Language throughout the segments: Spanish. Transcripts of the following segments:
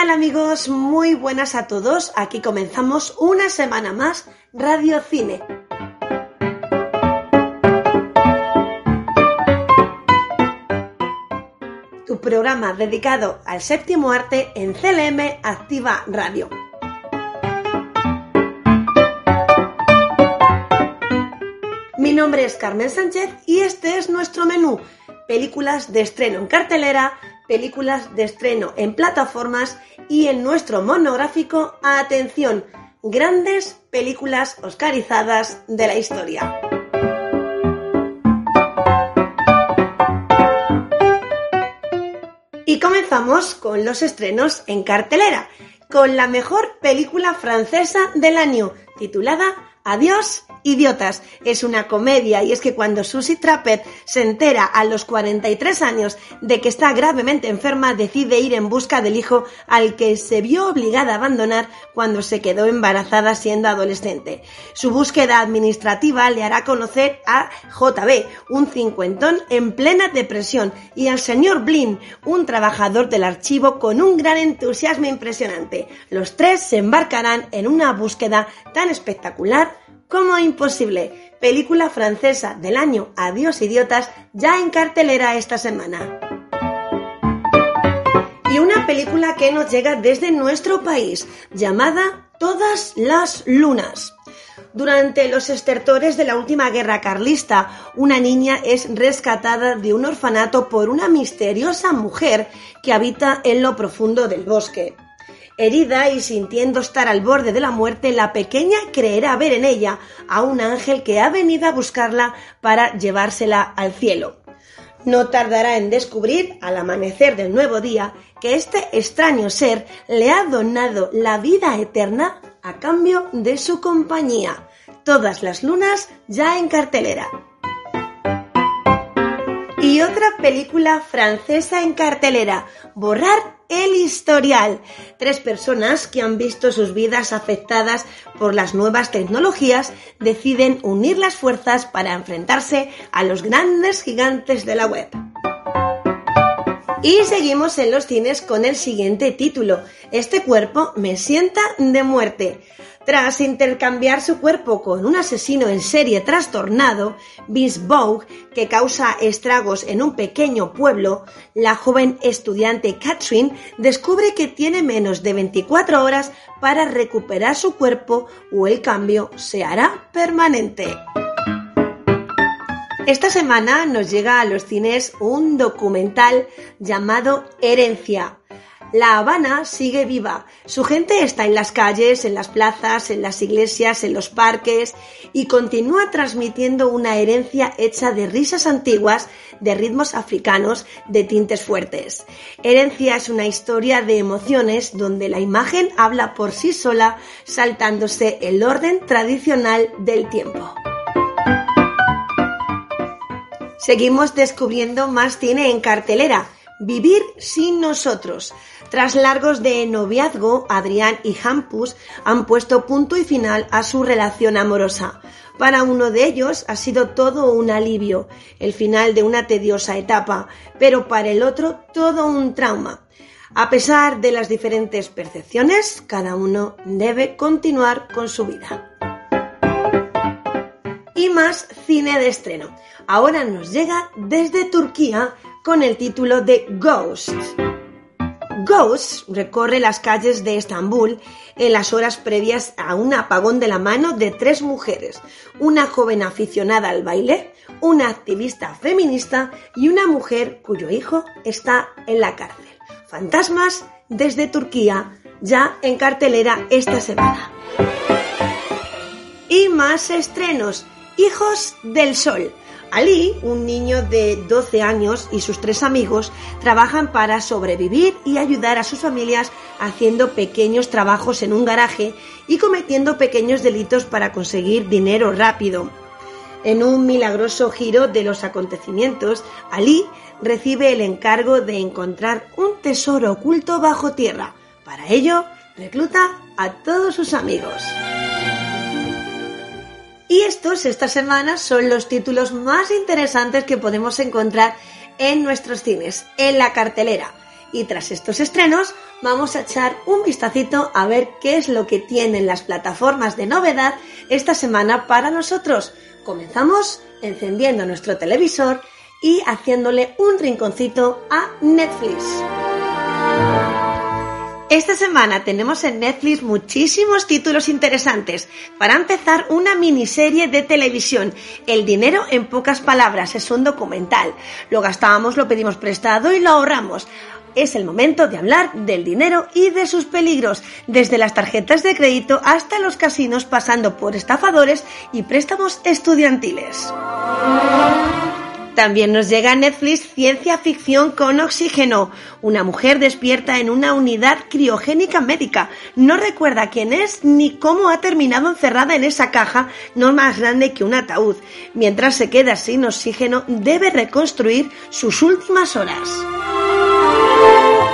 tal amigos? Muy buenas a todos. Aquí comenzamos una semana más Radio Cine. Tu programa dedicado al séptimo arte en CLM Activa Radio. Mi nombre es Carmen Sánchez y este es nuestro menú. Películas de estreno en cartelera, películas de estreno en plataformas y en nuestro monográfico, atención, grandes películas oscarizadas de la historia. Y comenzamos con los estrenos en cartelera, con la mejor película francesa del año, titulada Adiós Idiotas es una comedia y es que cuando Susie Trapper se entera a los 43 años de que está gravemente enferma, decide ir en busca del hijo al que se vio obligada a abandonar cuando se quedó embarazada siendo adolescente. Su búsqueda administrativa le hará conocer a JB, un cincuentón en plena depresión, y al señor Blin, un trabajador del archivo con un gran entusiasmo impresionante. Los tres se embarcarán en una búsqueda tan espectacular como Imposible, película francesa del año Adiós Idiotas, ya en cartelera esta semana. Y una película que nos llega desde nuestro país, llamada Todas las Lunas. Durante los estertores de la última guerra carlista, una niña es rescatada de un orfanato por una misteriosa mujer que habita en lo profundo del bosque. Herida y sintiendo estar al borde de la muerte, la pequeña creerá ver en ella a un ángel que ha venido a buscarla para llevársela al cielo. No tardará en descubrir, al amanecer del nuevo día, que este extraño ser le ha donado la vida eterna a cambio de su compañía. Todas las lunas ya en cartelera. Y otra película francesa en cartelera, Borrar el historial. Tres personas que han visto sus vidas afectadas por las nuevas tecnologías deciden unir las fuerzas para enfrentarse a los grandes gigantes de la web. Y seguimos en los cines con el siguiente título. Este cuerpo me sienta de muerte. Tras intercambiar su cuerpo con un asesino en serie trastornado, Vince Vogue, que causa estragos en un pequeño pueblo, la joven estudiante Catherine descubre que tiene menos de 24 horas para recuperar su cuerpo o el cambio se hará permanente. Esta semana nos llega a los cines un documental llamado Herencia, la Habana sigue viva. Su gente está en las calles, en las plazas, en las iglesias, en los parques y continúa transmitiendo una herencia hecha de risas antiguas, de ritmos africanos, de tintes fuertes. Herencia es una historia de emociones donde la imagen habla por sí sola, saltándose el orden tradicional del tiempo. Seguimos descubriendo más cine en cartelera. Vivir sin nosotros. Tras largos de noviazgo, Adrián y Hampus han puesto punto y final a su relación amorosa. Para uno de ellos ha sido todo un alivio, el final de una tediosa etapa, pero para el otro todo un trauma. A pesar de las diferentes percepciones, cada uno debe continuar con su vida. Cine de estreno. Ahora nos llega desde Turquía con el título de Ghost. Ghost recorre las calles de Estambul en las horas previas a un apagón de la mano de tres mujeres, una joven aficionada al baile, una activista feminista y una mujer cuyo hijo está en la cárcel. Fantasmas desde Turquía, ya en cartelera esta semana. Y más estrenos. Hijos del Sol. Ali, un niño de 12 años, y sus tres amigos trabajan para sobrevivir y ayudar a sus familias haciendo pequeños trabajos en un garaje y cometiendo pequeños delitos para conseguir dinero rápido. En un milagroso giro de los acontecimientos, Ali recibe el encargo de encontrar un tesoro oculto bajo tierra. Para ello, recluta a todos sus amigos. Y estos esta semana son los títulos más interesantes que podemos encontrar en nuestros cines, en la cartelera. Y tras estos estrenos, vamos a echar un vistacito a ver qué es lo que tienen las plataformas de novedad esta semana para nosotros. Comenzamos encendiendo nuestro televisor y haciéndole un rinconcito a Netflix. Esta semana tenemos en Netflix muchísimos títulos interesantes. Para empezar, una miniserie de televisión, El dinero en pocas palabras, es un documental. Lo gastábamos, lo pedimos prestado y lo ahorramos. Es el momento de hablar del dinero y de sus peligros, desde las tarjetas de crédito hasta los casinos, pasando por estafadores y préstamos estudiantiles. También nos llega a Netflix ciencia ficción con oxígeno. Una mujer despierta en una unidad criogénica médica. No recuerda quién es ni cómo ha terminado encerrada en esa caja no más grande que un ataúd. Mientras se queda sin oxígeno, debe reconstruir sus últimas horas.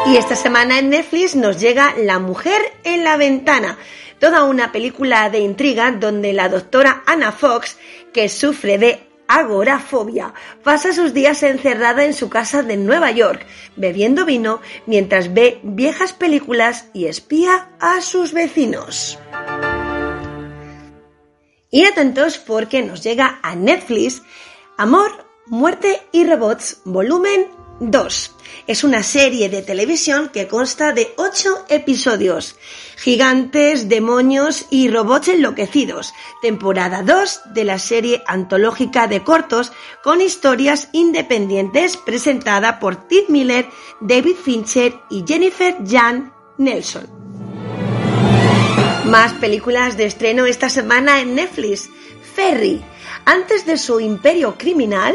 Y esta semana en Netflix nos llega La mujer en la ventana toda una película de intriga donde la doctora Anna Fox, que sufre de agorafobia. Pasa sus días encerrada en su casa de Nueva York, bebiendo vino mientras ve viejas películas y espía a sus vecinos. Y atentos porque nos llega a Netflix Amor, Muerte y Robots, volumen 2. Es una serie de televisión que consta de 8 episodios. Gigantes, demonios y robots enloquecidos. Temporada 2 de la serie antológica de cortos con historias independientes presentada por Tim Miller, David Fincher y Jennifer Jan Nelson. Más películas de estreno esta semana en Netflix. Ferry. Antes de su imperio criminal,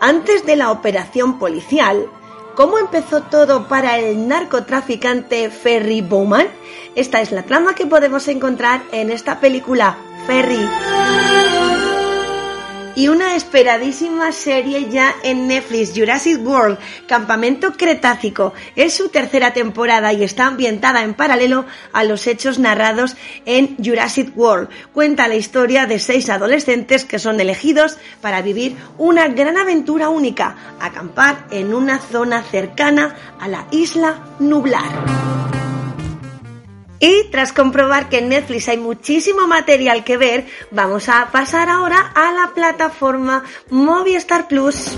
antes de la operación policial, ¿cómo empezó todo para el narcotraficante Ferry Bowman? Esta es la trama que podemos encontrar en esta película, Ferry y una esperadísima serie ya en Netflix, Jurassic World, Campamento Cretácico. Es su tercera temporada y está ambientada en paralelo a los hechos narrados en Jurassic World. Cuenta la historia de seis adolescentes que son elegidos para vivir una gran aventura única, acampar en una zona cercana a la isla Nublar. Y tras comprobar que en Netflix hay muchísimo material que ver, vamos a pasar ahora a la plataforma Movistar Plus.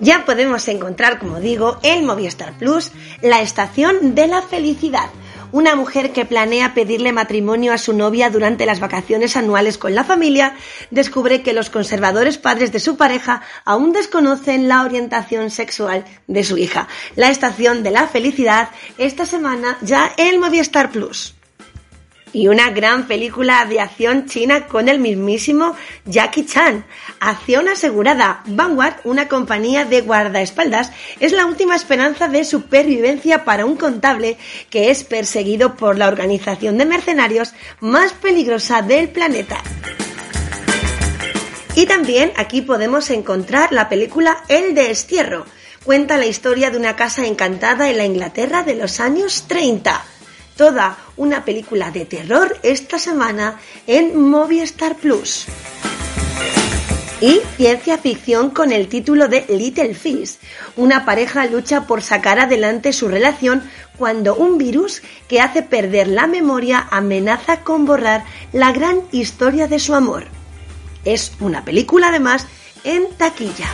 Ya podemos encontrar, como digo, en Movistar Plus la estación de la felicidad una mujer que planea pedirle matrimonio a su novia durante las vacaciones anuales con la familia descubre que los conservadores padres de su pareja aún desconocen la orientación sexual de su hija. La estación de la felicidad esta semana ya en Movistar Plus y una gran película de acción china con el mismísimo Jackie Chan. Acción asegurada. Vanguard, una compañía de guardaespaldas, es la última esperanza de supervivencia para un contable que es perseguido por la organización de mercenarios más peligrosa del planeta. Y también aquí podemos encontrar la película El Destierro. Cuenta la historia de una casa encantada en la Inglaterra de los años 30 toda una película de terror esta semana en Movistar Plus. Y ciencia ficción con el título de Little Fish. Una pareja lucha por sacar adelante su relación cuando un virus que hace perder la memoria amenaza con borrar la gran historia de su amor. Es una película además en taquilla.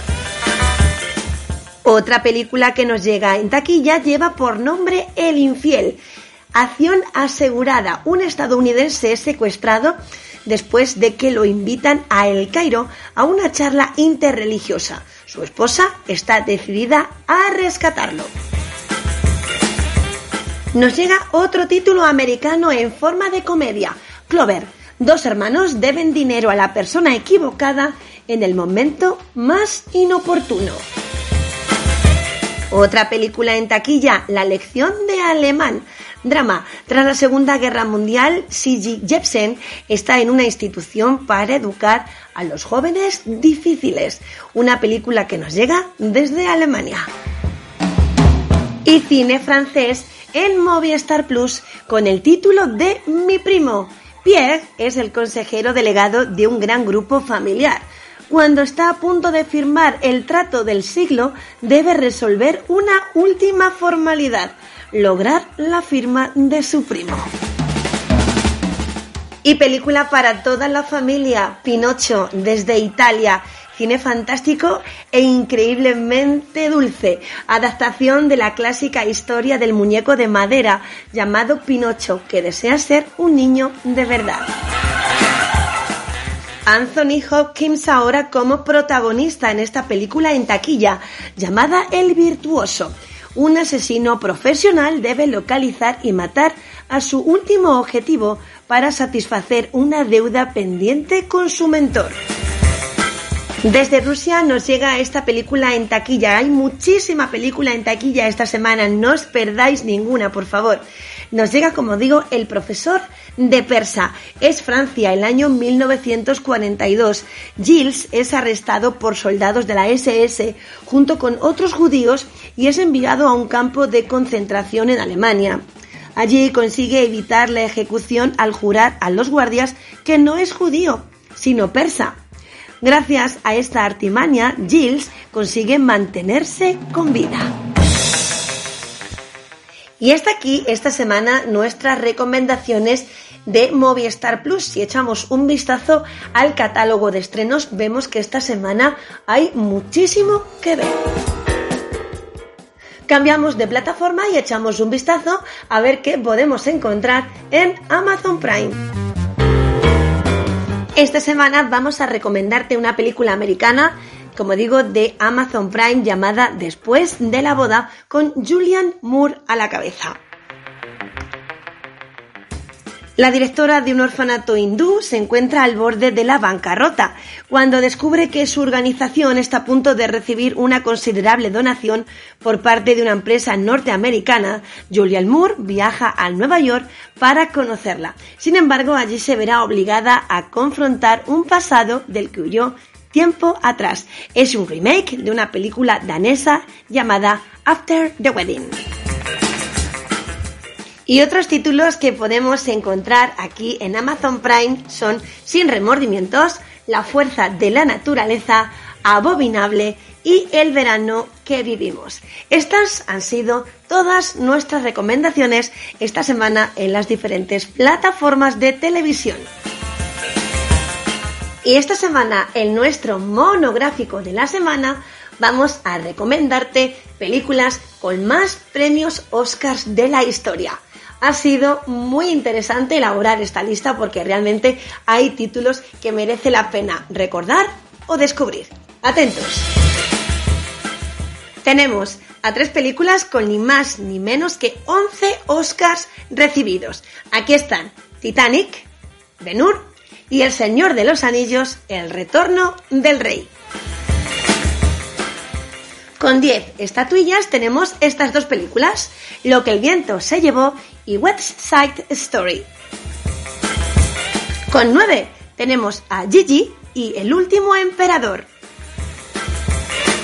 Otra película que nos llega en taquilla lleva por nombre El Infiel Acción asegurada. Un estadounidense es secuestrado después de que lo invitan a El Cairo a una charla interreligiosa. Su esposa está decidida a rescatarlo. Nos llega otro título americano en forma de comedia. Clover. Dos hermanos deben dinero a la persona equivocada en el momento más inoportuno. Otra película en taquilla, La lección de alemán. Drama. Tras la Segunda Guerra Mundial, Sigi Jepsen está en una institución para educar a los jóvenes difíciles. Una película que nos llega desde Alemania. Y cine francés en Movistar Plus con el título de Mi primo. Pierre es el consejero delegado de un gran grupo familiar cuando está a punto de firmar el trato del siglo, debe resolver una última formalidad, lograr la firma de su primo. Y película para toda la familia, Pinocho, desde Italia. Cine fantástico e increíblemente dulce. Adaptación de la clásica historia del muñeco de madera llamado Pinocho, que desea ser un niño de verdad. Anthony Hopkins ahora como protagonista en esta película en taquilla llamada El Virtuoso. Un asesino profesional debe localizar y matar a su último objetivo para satisfacer una deuda pendiente con su mentor. Desde Rusia nos llega esta película en taquilla. Hay muchísima película en taquilla esta semana. No os perdáis ninguna, por favor. Nos llega, como digo, El profesor de Persa. Es Francia, el año 1942. Gilles es arrestado por soldados de la SS junto con otros judíos y es enviado a un campo de concentración en Alemania. Allí consigue evitar la ejecución al jurar a los guardias que no es judío, sino persa. Gracias a esta artimaña, Gilles consigue mantenerse con vida. Y hasta aquí esta semana nuestras recomendaciones de Movistar Plus. Si echamos un vistazo al catálogo de estrenos, vemos que esta semana hay muchísimo que ver. Cambiamos de plataforma y echamos un vistazo a ver qué podemos encontrar en Amazon Prime. Esta semana vamos a recomendarte una película americana, como digo, de Amazon Prime llamada Después de la boda con Julian Moore a la cabeza. La directora de un orfanato hindú se encuentra al borde de la bancarrota cuando descubre que su organización está a punto de recibir una considerable donación por parte de una empresa norteamericana. Julian Moore viaja a Nueva York para conocerla. Sin embargo, allí se verá obligada a confrontar un pasado del que huyó tiempo atrás. Es un remake de una película danesa llamada After the Wedding. Y otros títulos que podemos encontrar aquí en Amazon Prime son Sin remordimientos, La fuerza de la naturaleza, Abominable y El verano que vivimos. Estas han sido todas nuestras recomendaciones esta semana en las diferentes plataformas de televisión. Y esta semana, en nuestro monográfico de la semana, vamos a recomendarte películas con más premios Oscars de la historia ha sido muy interesante elaborar esta lista porque realmente hay títulos que merece la pena recordar o descubrir. Atentos. Tenemos a tres películas con ni más ni menos que 11 Oscars recibidos. Aquí están Titanic, Ben Hur y El Señor de los Anillos, El Retorno del Rey. Con 10 estatuillas tenemos estas dos películas, Lo que el viento se llevó y West Side Story. Con 9 tenemos a Gigi y El último emperador.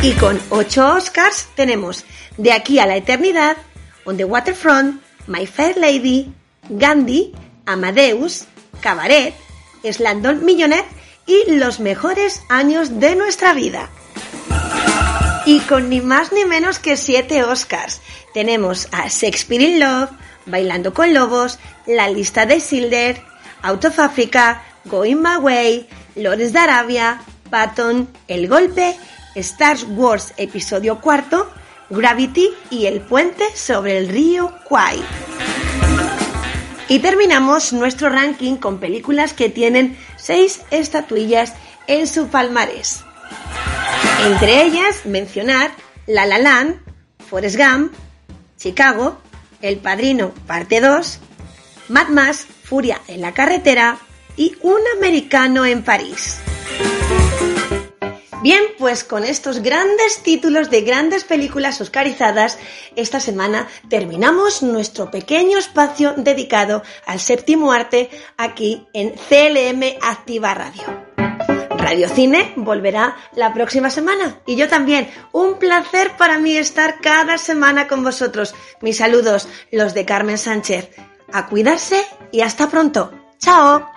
Y con 8 Oscars tenemos De aquí a la eternidad, On the Waterfront, My Fair Lady, Gandhi, Amadeus, Cabaret, Slandon Millionaire y Los mejores años de nuestra vida. Y con ni más ni menos que siete Oscars. Tenemos a Shakespeare in Love, Bailando con Lobos, La lista de Silder, Out of Africa, Going My Way, Lores de Arabia, Patton, El Golpe, Star Wars Episodio cuarto, Gravity y El Puente sobre el río Kwai. Y terminamos nuestro ranking con películas que tienen seis estatuillas en su palmarés. Entre ellas, mencionar La La Land, Forrest Gump, Chicago, El Padrino, parte 2, Mad Max, Furia en la carretera y Un americano en París. Bien, pues con estos grandes títulos de grandes películas oscarizadas, esta semana terminamos nuestro pequeño espacio dedicado al séptimo arte aquí en CLM Activa Radio. Radio Cine volverá la próxima semana y yo también. Un placer para mí estar cada semana con vosotros. Mis saludos, los de Carmen Sánchez. A cuidarse y hasta pronto. ¡Chao!